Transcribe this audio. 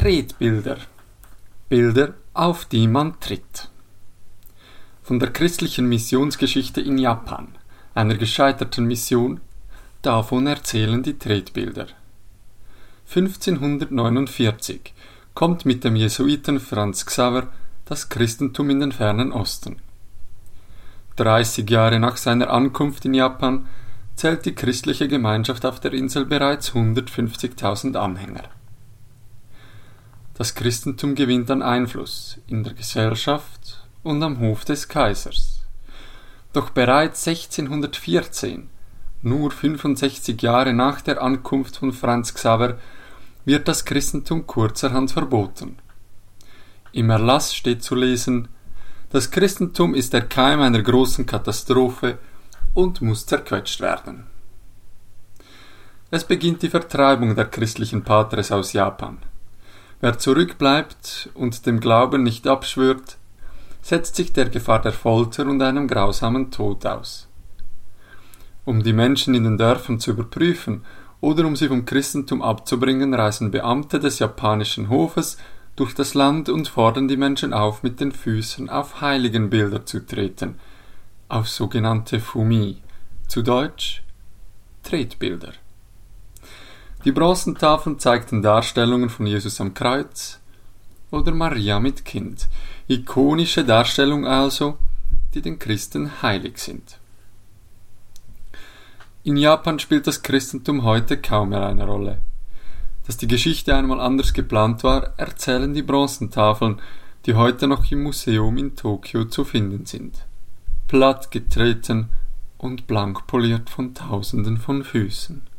Tretbilder. Bilder, auf die man tritt. Von der christlichen Missionsgeschichte in Japan, einer gescheiterten Mission, davon erzählen die Tretbilder. 1549 kommt mit dem Jesuiten Franz Xaver das Christentum in den fernen Osten. 30 Jahre nach seiner Ankunft in Japan zählt die christliche Gemeinschaft auf der Insel bereits 150.000 Anhänger. Das Christentum gewinnt an Einfluss in der Gesellschaft und am Hof des Kaisers. Doch bereits 1614, nur 65 Jahre nach der Ankunft von Franz Xaver, wird das Christentum kurzerhand verboten. Im Erlass steht zu lesen, das Christentum ist der Keim einer großen Katastrophe und muss zerquetscht werden. Es beginnt die Vertreibung der christlichen Patres aus Japan. Wer zurückbleibt und dem Glauben nicht abschwört, setzt sich der Gefahr der Folter und einem grausamen Tod aus. Um die Menschen in den Dörfern zu überprüfen oder um sie vom Christentum abzubringen, reisen Beamte des japanischen Hofes durch das Land und fordern die Menschen auf, mit den Füßen auf Heiligenbilder zu treten, auf sogenannte Fumi, zu Deutsch Tretbilder. Die Bronzentafeln zeigten Darstellungen von Jesus am Kreuz oder Maria mit Kind, ikonische Darstellungen also, die den Christen heilig sind. In Japan spielt das Christentum heute kaum mehr eine Rolle. Dass die Geschichte einmal anders geplant war, erzählen die Bronzentafeln, die heute noch im Museum in Tokio zu finden sind. Platt getreten und blank poliert von Tausenden von Füßen.